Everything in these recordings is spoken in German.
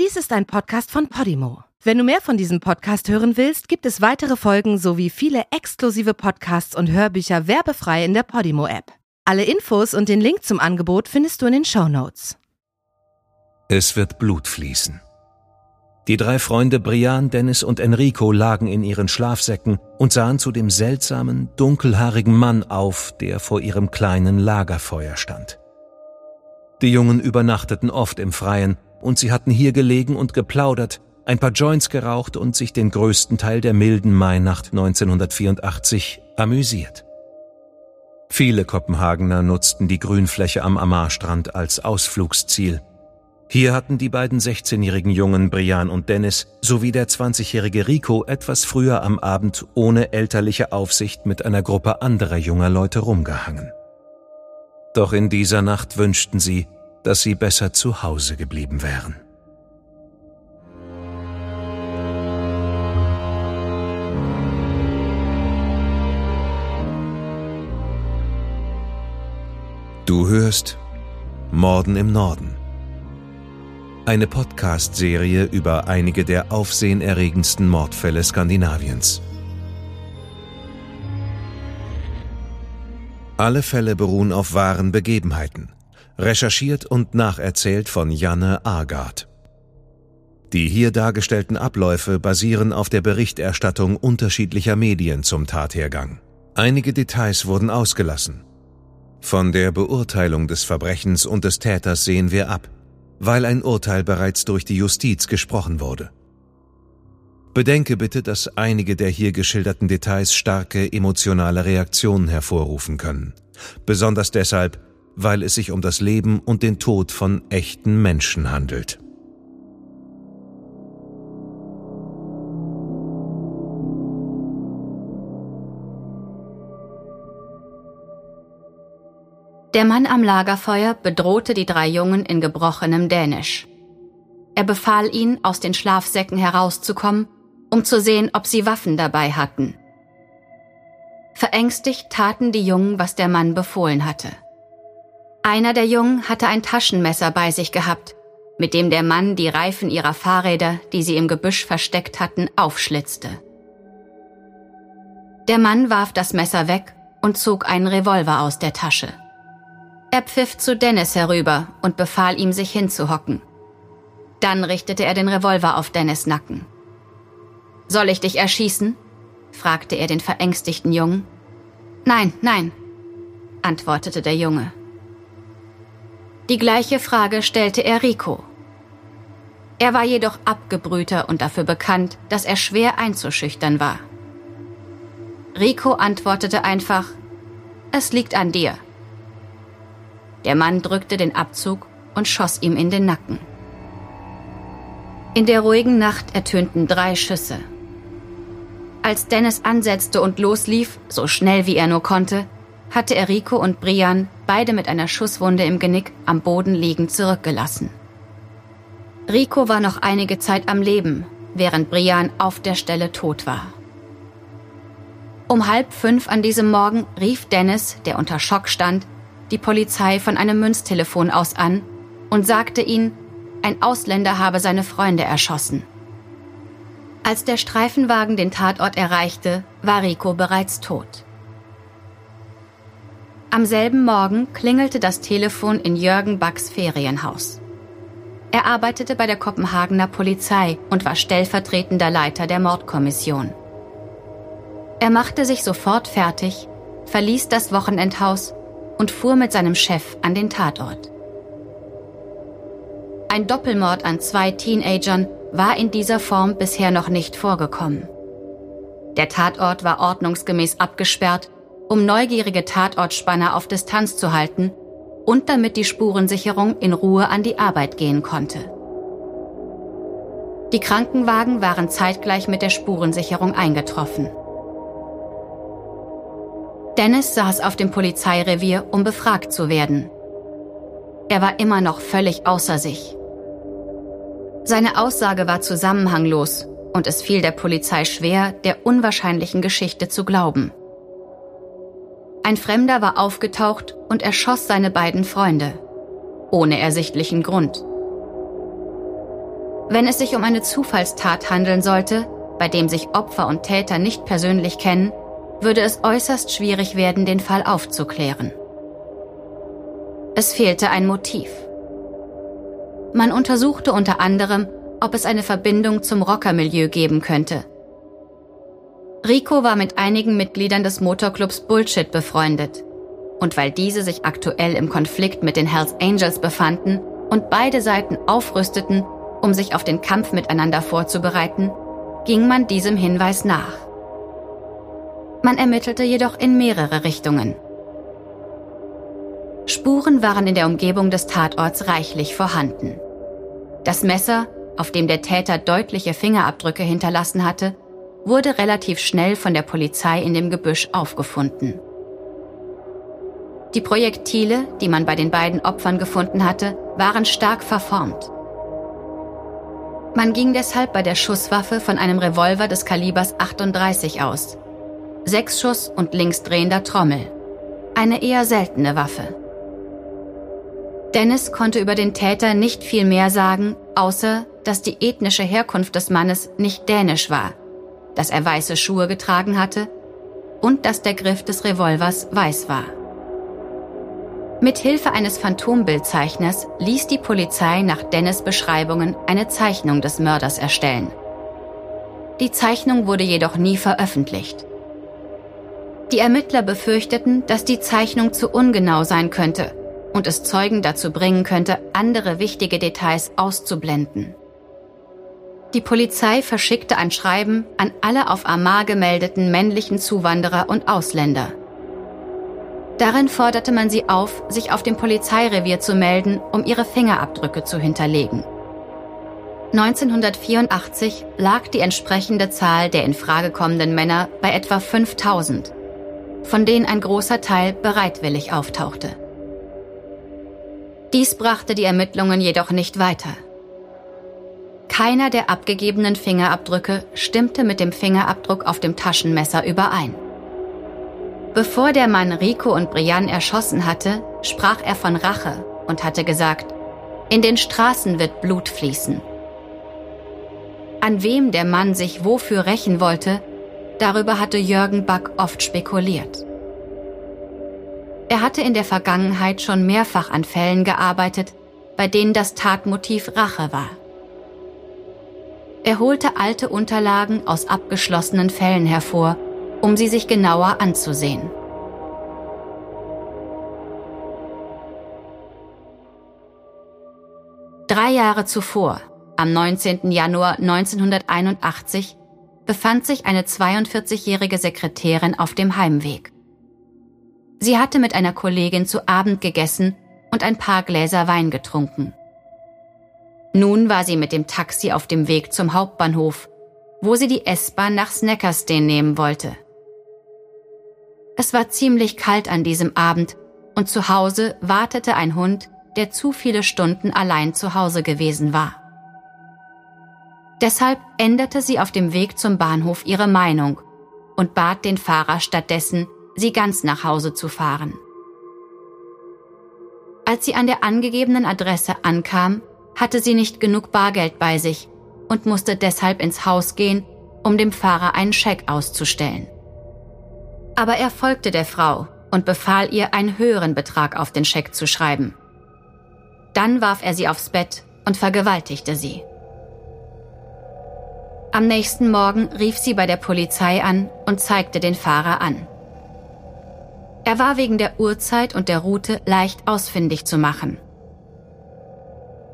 Dies ist ein Podcast von Podimo. Wenn du mehr von diesem Podcast hören willst, gibt es weitere Folgen sowie viele exklusive Podcasts und Hörbücher werbefrei in der Podimo-App. Alle Infos und den Link zum Angebot findest du in den Show Notes. Es wird Blut fließen. Die drei Freunde Brian, Dennis und Enrico lagen in ihren Schlafsäcken und sahen zu dem seltsamen, dunkelhaarigen Mann auf, der vor ihrem kleinen Lagerfeuer stand. Die Jungen übernachteten oft im Freien und sie hatten hier gelegen und geplaudert, ein paar Joints geraucht und sich den größten Teil der milden Mainacht 1984 amüsiert. Viele Kopenhagener nutzten die Grünfläche am Amarstrand als Ausflugsziel. Hier hatten die beiden 16-jährigen Jungen Brian und Dennis sowie der 20-jährige Rico etwas früher am Abend ohne elterliche Aufsicht mit einer Gruppe anderer junger Leute rumgehangen. Doch in dieser Nacht wünschten sie, dass sie besser zu Hause geblieben wären. Du hörst Morden im Norden. Eine Podcast-Serie über einige der aufsehenerregendsten Mordfälle Skandinaviens. Alle Fälle beruhen auf wahren Begebenheiten, recherchiert und nacherzählt von Janne Agard. Die hier dargestellten Abläufe basieren auf der Berichterstattung unterschiedlicher Medien zum Tathergang. Einige Details wurden ausgelassen. Von der Beurteilung des Verbrechens und des Täters sehen wir ab weil ein Urteil bereits durch die Justiz gesprochen wurde. Bedenke bitte, dass einige der hier geschilderten Details starke emotionale Reaktionen hervorrufen können. Besonders deshalb, weil es sich um das Leben und den Tod von echten Menschen handelt. Der Mann am Lagerfeuer bedrohte die drei Jungen in gebrochenem Dänisch. Er befahl ihnen, aus den Schlafsäcken herauszukommen, um zu sehen, ob sie Waffen dabei hatten. Verängstigt taten die Jungen, was der Mann befohlen hatte. Einer der Jungen hatte ein Taschenmesser bei sich gehabt, mit dem der Mann die Reifen ihrer Fahrräder, die sie im Gebüsch versteckt hatten, aufschlitzte. Der Mann warf das Messer weg und zog einen Revolver aus der Tasche. Er pfiff zu Dennis herüber und befahl ihm, sich hinzuhocken. Dann richtete er den Revolver auf Dennis Nacken. Soll ich dich erschießen? fragte er den verängstigten Jungen. Nein, nein, antwortete der Junge. Die gleiche Frage stellte er Rico. Er war jedoch abgebrühter und dafür bekannt, dass er schwer einzuschüchtern war. Rico antwortete einfach, es liegt an dir. Der Mann drückte den Abzug und schoss ihm in den Nacken. In der ruhigen Nacht ertönten drei Schüsse. Als Dennis ansetzte und loslief, so schnell wie er nur konnte, hatte er Rico und Brian, beide mit einer Schusswunde im Genick, am Boden liegend zurückgelassen. Rico war noch einige Zeit am Leben, während Brian auf der Stelle tot war. Um halb fünf an diesem Morgen rief Dennis, der unter Schock stand, die Polizei von einem Münztelefon aus an und sagte ihnen, ein Ausländer habe seine Freunde erschossen. Als der Streifenwagen den Tatort erreichte, war Rico bereits tot. Am selben Morgen klingelte das Telefon in Jürgen Backs Ferienhaus. Er arbeitete bei der Kopenhagener Polizei und war stellvertretender Leiter der Mordkommission. Er machte sich sofort fertig, verließ das Wochenendhaus und fuhr mit seinem Chef an den Tatort. Ein Doppelmord an zwei Teenagern war in dieser Form bisher noch nicht vorgekommen. Der Tatort war ordnungsgemäß abgesperrt, um neugierige Tatortspanner auf Distanz zu halten und damit die Spurensicherung in Ruhe an die Arbeit gehen konnte. Die Krankenwagen waren zeitgleich mit der Spurensicherung eingetroffen. Dennis saß auf dem Polizeirevier, um befragt zu werden. Er war immer noch völlig außer sich. Seine Aussage war zusammenhanglos und es fiel der Polizei schwer, der unwahrscheinlichen Geschichte zu glauben. Ein Fremder war aufgetaucht und erschoss seine beiden Freunde, ohne ersichtlichen Grund. Wenn es sich um eine Zufallstat handeln sollte, bei dem sich Opfer und Täter nicht persönlich kennen, würde es äußerst schwierig werden, den Fall aufzuklären. Es fehlte ein Motiv. Man untersuchte unter anderem, ob es eine Verbindung zum Rockermilieu geben könnte. Rico war mit einigen Mitgliedern des Motorclubs Bullshit befreundet. Und weil diese sich aktuell im Konflikt mit den Hells Angels befanden und beide Seiten aufrüsteten, um sich auf den Kampf miteinander vorzubereiten, ging man diesem Hinweis nach. Man ermittelte jedoch in mehrere Richtungen. Spuren waren in der Umgebung des Tatorts reichlich vorhanden. Das Messer, auf dem der Täter deutliche Fingerabdrücke hinterlassen hatte, wurde relativ schnell von der Polizei in dem Gebüsch aufgefunden. Die Projektile, die man bei den beiden Opfern gefunden hatte, waren stark verformt. Man ging deshalb bei der Schusswaffe von einem Revolver des Kalibers 38 aus. Sechs Schuss und linksdrehender Trommel. Eine eher seltene Waffe. Dennis konnte über den Täter nicht viel mehr sagen, außer dass die ethnische Herkunft des Mannes nicht dänisch war, dass er weiße Schuhe getragen hatte und dass der Griff des Revolvers weiß war. Mit Hilfe eines Phantombildzeichners ließ die Polizei nach Dennis Beschreibungen eine Zeichnung des Mörders erstellen. Die Zeichnung wurde jedoch nie veröffentlicht. Die Ermittler befürchteten, dass die Zeichnung zu ungenau sein könnte und es Zeugen dazu bringen könnte, andere wichtige Details auszublenden. Die Polizei verschickte ein Schreiben an alle auf Amar gemeldeten männlichen Zuwanderer und Ausländer. Darin forderte man sie auf, sich auf dem Polizeirevier zu melden, um ihre Fingerabdrücke zu hinterlegen. 1984 lag die entsprechende Zahl der in Frage kommenden Männer bei etwa 5000, von denen ein großer Teil bereitwillig auftauchte. Dies brachte die Ermittlungen jedoch nicht weiter. Keiner der abgegebenen Fingerabdrücke stimmte mit dem Fingerabdruck auf dem Taschenmesser überein. Bevor der Mann Rico und Brian erschossen hatte, sprach er von Rache und hatte gesagt, in den Straßen wird Blut fließen. An wem der Mann sich wofür rächen wollte, darüber hatte Jürgen Back oft spekuliert. Er hatte in der Vergangenheit schon mehrfach an Fällen gearbeitet, bei denen das Tatmotiv Rache war. Er holte alte Unterlagen aus abgeschlossenen Fällen hervor um sie sich genauer anzusehen. Drei Jahre zuvor, am 19. Januar 1981, befand sich eine 42-jährige Sekretärin auf dem Heimweg. Sie hatte mit einer Kollegin zu Abend gegessen und ein paar Gläser Wein getrunken. Nun war sie mit dem Taxi auf dem Weg zum Hauptbahnhof, wo sie die S-Bahn nach Snackerstein nehmen wollte. Es war ziemlich kalt an diesem Abend und zu Hause wartete ein Hund, der zu viele Stunden allein zu Hause gewesen war. Deshalb änderte sie auf dem Weg zum Bahnhof ihre Meinung und bat den Fahrer stattdessen, sie ganz nach Hause zu fahren. Als sie an der angegebenen Adresse ankam, hatte sie nicht genug Bargeld bei sich und musste deshalb ins Haus gehen, um dem Fahrer einen Scheck auszustellen. Aber er folgte der Frau und befahl ihr, einen höheren Betrag auf den Scheck zu schreiben. Dann warf er sie aufs Bett und vergewaltigte sie. Am nächsten Morgen rief sie bei der Polizei an und zeigte den Fahrer an. Er war wegen der Uhrzeit und der Route leicht ausfindig zu machen.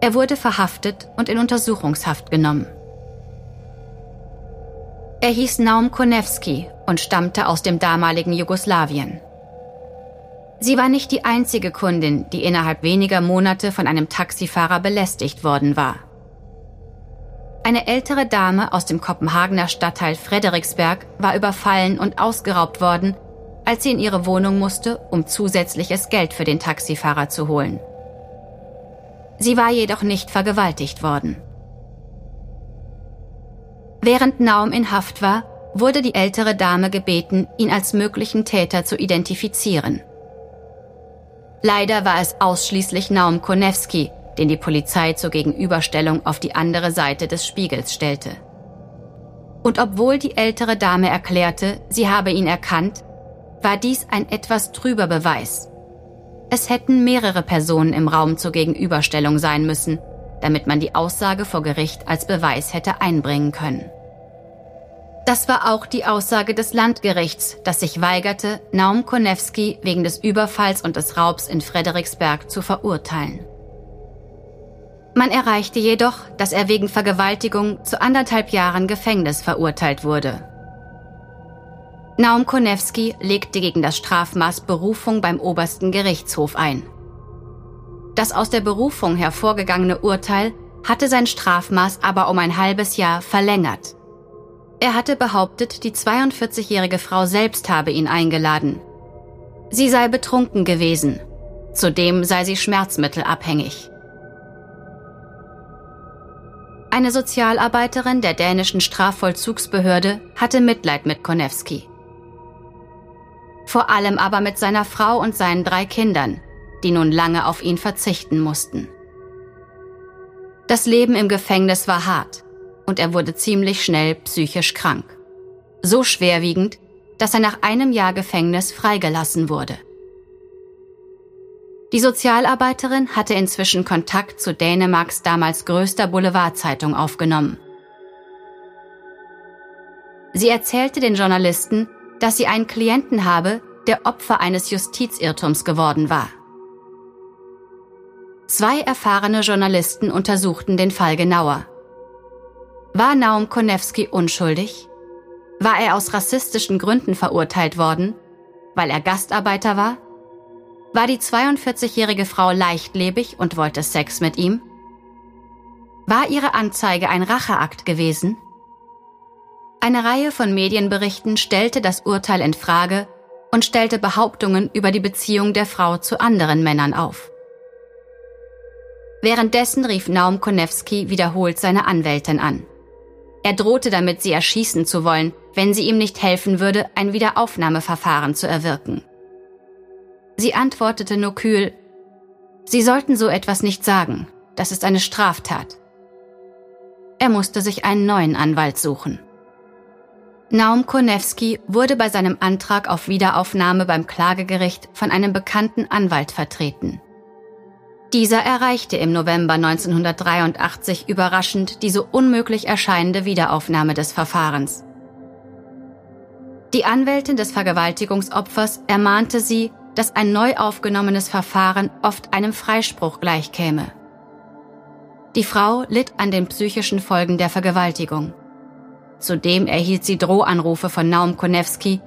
Er wurde verhaftet und in Untersuchungshaft genommen. Er hieß Naum Konewski und stammte aus dem damaligen Jugoslawien. Sie war nicht die einzige Kundin, die innerhalb weniger Monate von einem Taxifahrer belästigt worden war. Eine ältere Dame aus dem Kopenhagener Stadtteil Frederiksberg war überfallen und ausgeraubt worden, als sie in ihre Wohnung musste, um zusätzliches Geld für den Taxifahrer zu holen. Sie war jedoch nicht vergewaltigt worden. Während Naum in Haft war, wurde die ältere Dame gebeten, ihn als möglichen Täter zu identifizieren. Leider war es ausschließlich Naum Konewski, den die Polizei zur Gegenüberstellung auf die andere Seite des Spiegels stellte. Und obwohl die ältere Dame erklärte, sie habe ihn erkannt, war dies ein etwas trüber Beweis. Es hätten mehrere Personen im Raum zur Gegenüberstellung sein müssen, damit man die Aussage vor Gericht als Beweis hätte einbringen können. Das war auch die Aussage des Landgerichts, das sich weigerte, Naum Konewski wegen des Überfalls und des Raubs in Frederiksberg zu verurteilen. Man erreichte jedoch, dass er wegen Vergewaltigung zu anderthalb Jahren Gefängnis verurteilt wurde. Naum Konewski legte gegen das Strafmaß Berufung beim obersten Gerichtshof ein. Das aus der Berufung hervorgegangene Urteil hatte sein Strafmaß aber um ein halbes Jahr verlängert. Er hatte behauptet, die 42-jährige Frau selbst habe ihn eingeladen. Sie sei betrunken gewesen. Zudem sei sie schmerzmittelabhängig. Eine Sozialarbeiterin der dänischen Strafvollzugsbehörde hatte Mitleid mit Konewski. Vor allem aber mit seiner Frau und seinen drei Kindern, die nun lange auf ihn verzichten mussten. Das Leben im Gefängnis war hart und er wurde ziemlich schnell psychisch krank. So schwerwiegend, dass er nach einem Jahr Gefängnis freigelassen wurde. Die Sozialarbeiterin hatte inzwischen Kontakt zu Dänemarks damals größter Boulevardzeitung aufgenommen. Sie erzählte den Journalisten, dass sie einen Klienten habe, der Opfer eines Justizirrtums geworden war. Zwei erfahrene Journalisten untersuchten den Fall genauer. War Naum Konewski unschuldig? War er aus rassistischen Gründen verurteilt worden, weil er Gastarbeiter war? War die 42-jährige Frau leichtlebig und wollte Sex mit ihm? War ihre Anzeige ein Racheakt gewesen? Eine Reihe von Medienberichten stellte das Urteil in Frage und stellte Behauptungen über die Beziehung der Frau zu anderen Männern auf. Währenddessen rief Naum Konewski wiederholt seine Anwältin an. Er drohte damit, sie erschießen zu wollen, wenn sie ihm nicht helfen würde, ein Wiederaufnahmeverfahren zu erwirken. Sie antwortete nur kühl, Sie sollten so etwas nicht sagen, das ist eine Straftat. Er musste sich einen neuen Anwalt suchen. Naum Konewski wurde bei seinem Antrag auf Wiederaufnahme beim Klagegericht von einem bekannten Anwalt vertreten. Dieser erreichte im November 1983 überraschend die so unmöglich erscheinende Wiederaufnahme des Verfahrens. Die Anwältin des Vergewaltigungsopfers ermahnte sie, dass ein neu aufgenommenes Verfahren oft einem Freispruch gleichkäme. Die Frau litt an den psychischen Folgen der Vergewaltigung. Zudem erhielt sie Drohanrufe von Naum Konewski,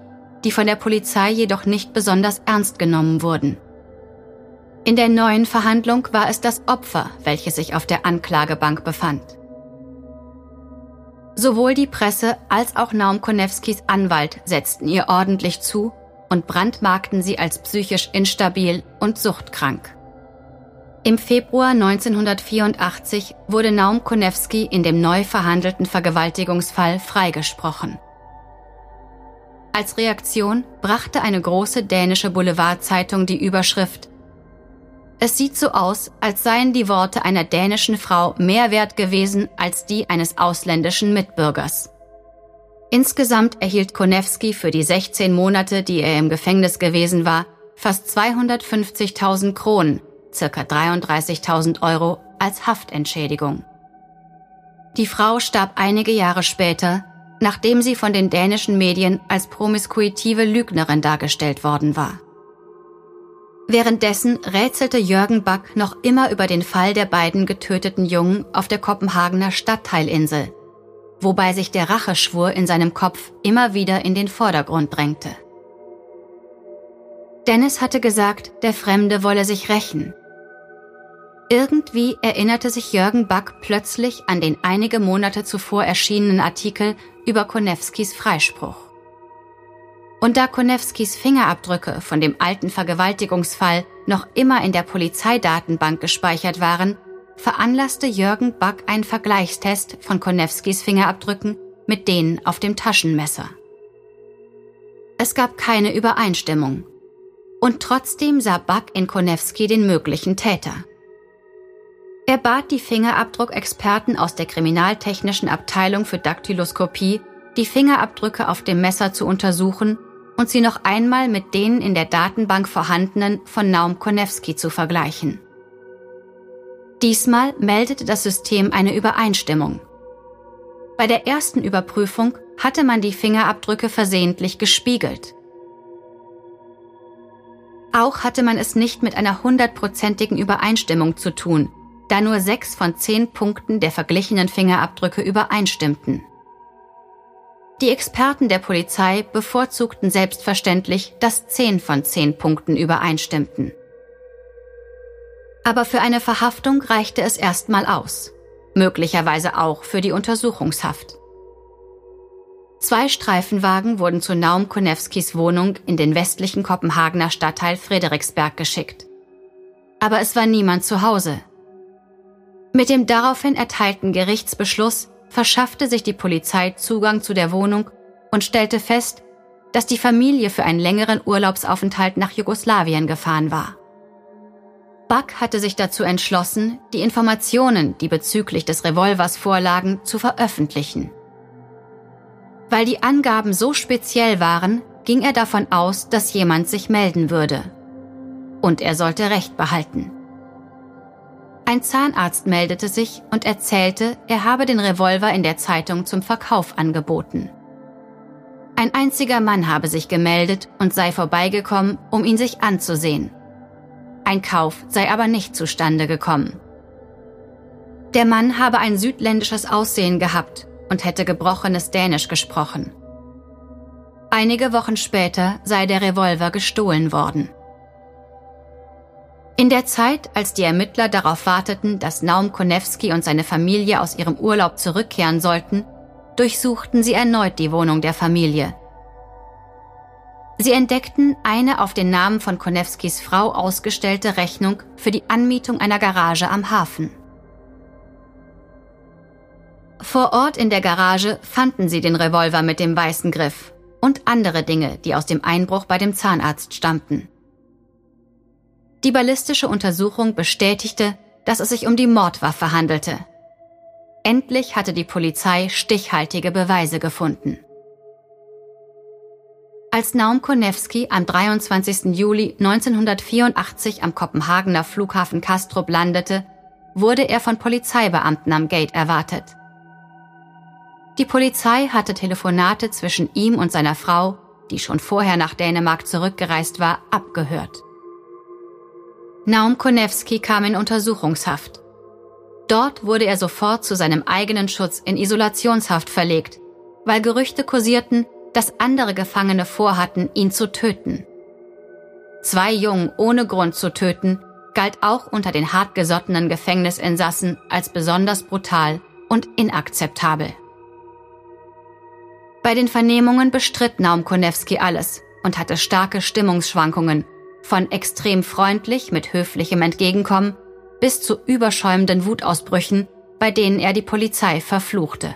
die von der Polizei jedoch nicht besonders ernst genommen wurden. In der neuen Verhandlung war es das Opfer, welches sich auf der Anklagebank befand. Sowohl die Presse als auch Naum Konewskis Anwalt setzten ihr ordentlich zu und brandmarkten sie als psychisch instabil und suchtkrank. Im Februar 1984 wurde Naum Konewski in dem neu verhandelten Vergewaltigungsfall freigesprochen. Als Reaktion brachte eine große dänische Boulevardzeitung die Überschrift Es sieht so aus, als seien die Worte einer dänischen Frau mehr wert gewesen als die eines ausländischen Mitbürgers. Insgesamt erhielt Konewski für die 16 Monate, die er im Gefängnis gewesen war, fast 250.000 Kronen, circa 33.000 Euro, als Haftentschädigung. Die Frau starb einige Jahre später, nachdem sie von den dänischen Medien als promiskuitive Lügnerin dargestellt worden war. Währenddessen rätselte Jürgen Back noch immer über den Fall der beiden getöteten Jungen auf der Kopenhagener Stadtteilinsel, wobei sich der Racheschwur in seinem Kopf immer wieder in den Vordergrund drängte. Dennis hatte gesagt, der Fremde wolle sich rächen. Irgendwie erinnerte sich Jürgen Back plötzlich an den einige Monate zuvor erschienenen Artikel über Konewskis Freispruch. Und da Konewskis Fingerabdrücke von dem alten Vergewaltigungsfall noch immer in der Polizeidatenbank gespeichert waren, veranlasste Jürgen Back einen Vergleichstest von Konewskis Fingerabdrücken mit denen auf dem Taschenmesser. Es gab keine Übereinstimmung. Und trotzdem sah Back in Konewski den möglichen Täter. Er bat die Fingerabdruckexperten aus der kriminaltechnischen Abteilung für Daktyloskopie, die Fingerabdrücke auf dem Messer zu untersuchen und sie noch einmal mit denen in der Datenbank vorhandenen von Naum Konewski zu vergleichen. Diesmal meldete das System eine Übereinstimmung. Bei der ersten Überprüfung hatte man die Fingerabdrücke versehentlich gespiegelt. Auch hatte man es nicht mit einer hundertprozentigen Übereinstimmung zu tun, da nur sechs von zehn Punkten der verglichenen Fingerabdrücke übereinstimmten. Die Experten der Polizei bevorzugten selbstverständlich, dass zehn von zehn Punkten übereinstimmten. Aber für eine Verhaftung reichte es erstmal aus, möglicherweise auch für die Untersuchungshaft. Zwei Streifenwagen wurden zu Naum Konewskis Wohnung in den westlichen Kopenhagener Stadtteil Frederiksberg geschickt. Aber es war niemand zu Hause. Mit dem daraufhin erteilten Gerichtsbeschluss verschaffte sich die Polizei Zugang zu der Wohnung und stellte fest, dass die Familie für einen längeren Urlaubsaufenthalt nach Jugoslawien gefahren war. Buck hatte sich dazu entschlossen, die Informationen, die bezüglich des Revolvers vorlagen, zu veröffentlichen. Weil die Angaben so speziell waren, ging er davon aus, dass jemand sich melden würde. Und er sollte Recht behalten. Ein Zahnarzt meldete sich und erzählte, er habe den Revolver in der Zeitung zum Verkauf angeboten. Ein einziger Mann habe sich gemeldet und sei vorbeigekommen, um ihn sich anzusehen. Ein Kauf sei aber nicht zustande gekommen. Der Mann habe ein südländisches Aussehen gehabt und hätte gebrochenes Dänisch gesprochen. Einige Wochen später sei der Revolver gestohlen worden. In der Zeit, als die Ermittler darauf warteten, dass Naum Konewski und seine Familie aus ihrem Urlaub zurückkehren sollten, durchsuchten sie erneut die Wohnung der Familie. Sie entdeckten eine auf den Namen von Konewskis Frau ausgestellte Rechnung für die Anmietung einer Garage am Hafen. Vor Ort in der Garage fanden sie den Revolver mit dem weißen Griff und andere Dinge, die aus dem Einbruch bei dem Zahnarzt stammten. Die ballistische Untersuchung bestätigte, dass es sich um die Mordwaffe handelte. Endlich hatte die Polizei stichhaltige Beweise gefunden. Als Naum Konewski am 23. Juli 1984 am Kopenhagener Flughafen Kastrup landete, wurde er von Polizeibeamten am Gate erwartet. Die Polizei hatte Telefonate zwischen ihm und seiner Frau, die schon vorher nach Dänemark zurückgereist war, abgehört. Naum Konewski kam in Untersuchungshaft. Dort wurde er sofort zu seinem eigenen Schutz in Isolationshaft verlegt, weil Gerüchte kursierten, dass andere Gefangene vorhatten, ihn zu töten. Zwei Jungen ohne Grund zu töten, galt auch unter den hartgesottenen Gefängnisinsassen als besonders brutal und inakzeptabel. Bei den Vernehmungen bestritt Naum Konewski alles und hatte starke Stimmungsschwankungen, von extrem freundlich mit höflichem Entgegenkommen bis zu überschäumenden Wutausbrüchen, bei denen er die Polizei verfluchte.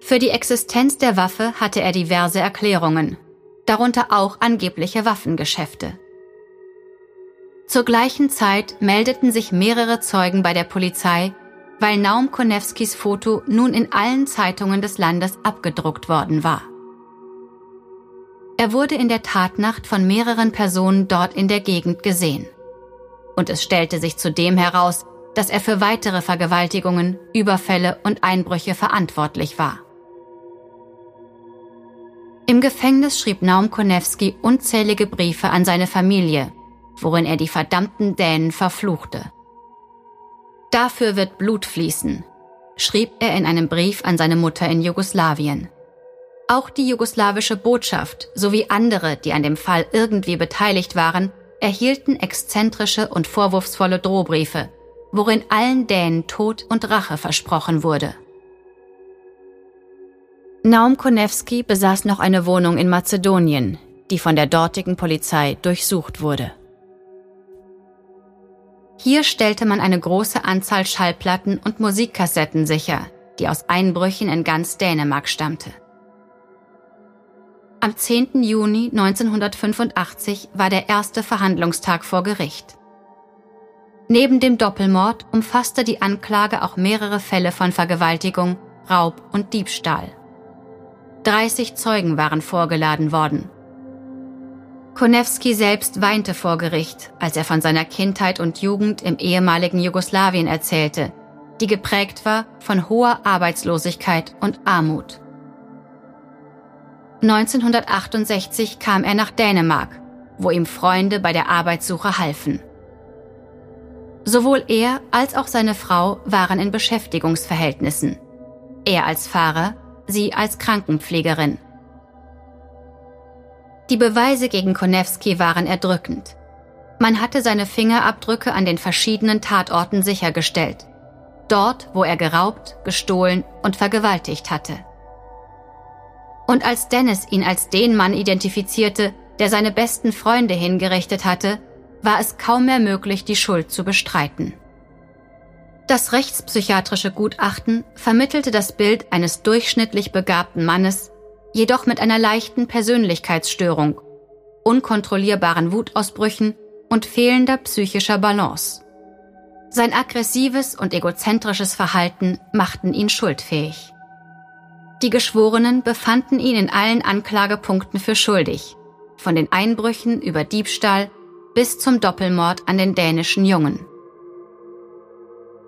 Für die Existenz der Waffe hatte er diverse Erklärungen, darunter auch angebliche Waffengeschäfte. Zur gleichen Zeit meldeten sich mehrere Zeugen bei der Polizei, weil Naum Konewskis Foto nun in allen Zeitungen des Landes abgedruckt worden war. Er wurde in der Tatnacht von mehreren Personen dort in der Gegend gesehen. Und es stellte sich zudem heraus, dass er für weitere Vergewaltigungen, Überfälle und Einbrüche verantwortlich war. Im Gefängnis schrieb Naum Konewski unzählige Briefe an seine Familie, worin er die verdammten Dänen verfluchte. Dafür wird Blut fließen, schrieb er in einem Brief an seine Mutter in Jugoslawien. Auch die jugoslawische Botschaft sowie andere, die an dem Fall irgendwie beteiligt waren, erhielten exzentrische und vorwurfsvolle Drohbriefe, worin allen Dänen Tod und Rache versprochen wurde. Naum Konewski besaß noch eine Wohnung in Mazedonien, die von der dortigen Polizei durchsucht wurde. Hier stellte man eine große Anzahl Schallplatten und Musikkassetten sicher, die aus Einbrüchen in ganz Dänemark stammte. Am 10. Juni 1985 war der erste Verhandlungstag vor Gericht. Neben dem Doppelmord umfasste die Anklage auch mehrere Fälle von Vergewaltigung, Raub und Diebstahl. 30 Zeugen waren vorgeladen worden. Konewski selbst weinte vor Gericht, als er von seiner Kindheit und Jugend im ehemaligen Jugoslawien erzählte, die geprägt war von hoher Arbeitslosigkeit und Armut. 1968 kam er nach Dänemark, wo ihm Freunde bei der Arbeitssuche halfen. Sowohl er als auch seine Frau waren in Beschäftigungsverhältnissen. Er als Fahrer, sie als Krankenpflegerin. Die Beweise gegen Konewski waren erdrückend. Man hatte seine Fingerabdrücke an den verschiedenen Tatorten sichergestellt. Dort, wo er geraubt, gestohlen und vergewaltigt hatte. Und als Dennis ihn als den Mann identifizierte, der seine besten Freunde hingerichtet hatte, war es kaum mehr möglich, die Schuld zu bestreiten. Das rechtspsychiatrische Gutachten vermittelte das Bild eines durchschnittlich begabten Mannes, jedoch mit einer leichten Persönlichkeitsstörung, unkontrollierbaren Wutausbrüchen und fehlender psychischer Balance. Sein aggressives und egozentrisches Verhalten machten ihn schuldfähig. Die Geschworenen befanden ihn in allen Anklagepunkten für schuldig, von den Einbrüchen über Diebstahl bis zum Doppelmord an den dänischen Jungen.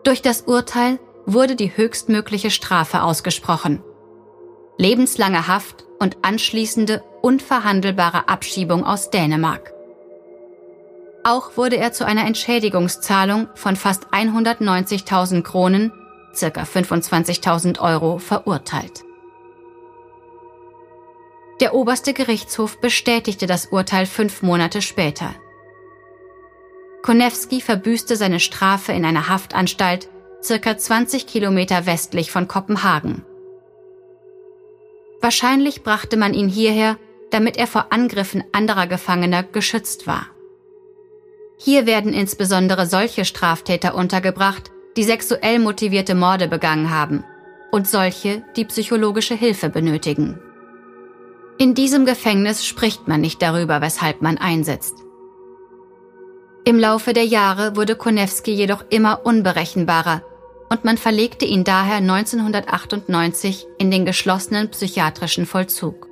Durch das Urteil wurde die höchstmögliche Strafe ausgesprochen. Lebenslange Haft und anschließende unverhandelbare Abschiebung aus Dänemark. Auch wurde er zu einer Entschädigungszahlung von fast 190.000 Kronen, circa 25.000 Euro, verurteilt. Der oberste Gerichtshof bestätigte das Urteil fünf Monate später. Konewski verbüßte seine Strafe in einer Haftanstalt circa 20 Kilometer westlich von Kopenhagen. Wahrscheinlich brachte man ihn hierher, damit er vor Angriffen anderer Gefangener geschützt war. Hier werden insbesondere solche Straftäter untergebracht, die sexuell motivierte Morde begangen haben und solche, die psychologische Hilfe benötigen. In diesem Gefängnis spricht man nicht darüber, weshalb man einsetzt. Im Laufe der Jahre wurde Konewski jedoch immer unberechenbarer und man verlegte ihn daher 1998 in den geschlossenen psychiatrischen Vollzug.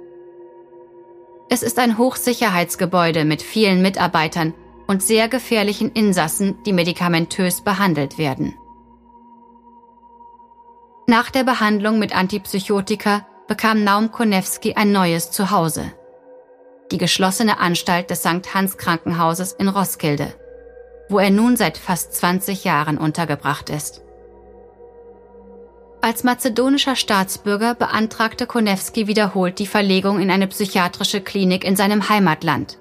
Es ist ein Hochsicherheitsgebäude mit vielen Mitarbeitern und sehr gefährlichen Insassen, die medikamentös behandelt werden. Nach der Behandlung mit Antipsychotika bekam Naum Konewski ein neues Zuhause. Die geschlossene Anstalt des St. Hans Krankenhauses in Roskilde wo er nun seit fast 20 Jahren untergebracht ist. Als mazedonischer Staatsbürger beantragte Konewski wiederholt die Verlegung in eine psychiatrische Klinik in seinem Heimatland.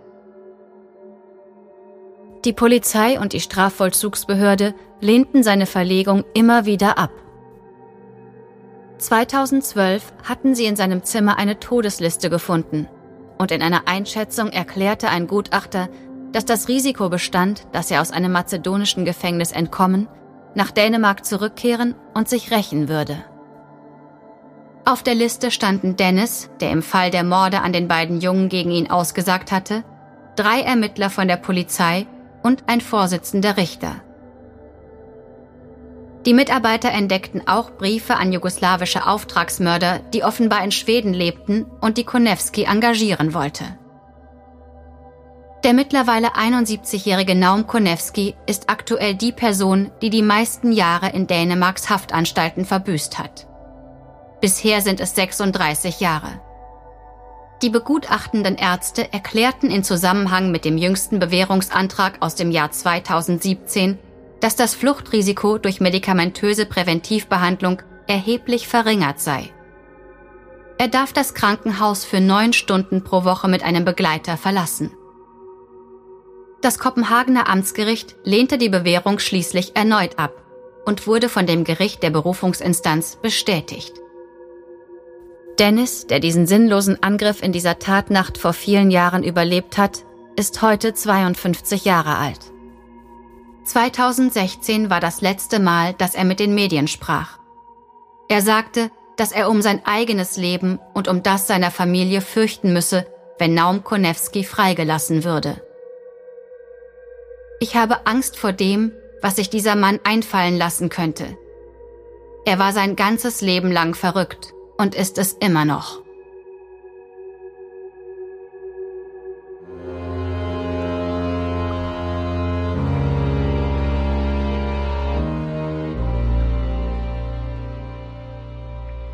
Die Polizei und die Strafvollzugsbehörde lehnten seine Verlegung immer wieder ab. 2012 hatten sie in seinem Zimmer eine Todesliste gefunden und in einer Einschätzung erklärte ein Gutachter, dass das Risiko bestand, dass er aus einem mazedonischen Gefängnis entkommen, nach Dänemark zurückkehren und sich rächen würde. Auf der Liste standen Dennis, der im Fall der Morde an den beiden Jungen gegen ihn ausgesagt hatte, drei Ermittler von der Polizei und ein Vorsitzender Richter. Die Mitarbeiter entdeckten auch Briefe an jugoslawische Auftragsmörder, die offenbar in Schweden lebten und die Konewski engagieren wollte. Der mittlerweile 71-jährige Naum Konewski ist aktuell die Person, die die meisten Jahre in Dänemarks Haftanstalten verbüßt hat. Bisher sind es 36 Jahre. Die begutachtenden Ärzte erklärten in Zusammenhang mit dem jüngsten Bewährungsantrag aus dem Jahr 2017, dass das Fluchtrisiko durch medikamentöse Präventivbehandlung erheblich verringert sei. Er darf das Krankenhaus für neun Stunden pro Woche mit einem Begleiter verlassen. Das Kopenhagener Amtsgericht lehnte die Bewährung schließlich erneut ab und wurde von dem Gericht der Berufungsinstanz bestätigt. Dennis, der diesen sinnlosen Angriff in dieser Tatnacht vor vielen Jahren überlebt hat, ist heute 52 Jahre alt. 2016 war das letzte Mal, dass er mit den Medien sprach. Er sagte, dass er um sein eigenes Leben und um das seiner Familie fürchten müsse, wenn Naum Konewski freigelassen würde. Ich habe Angst vor dem, was sich dieser Mann einfallen lassen könnte. Er war sein ganzes Leben lang verrückt und ist es immer noch.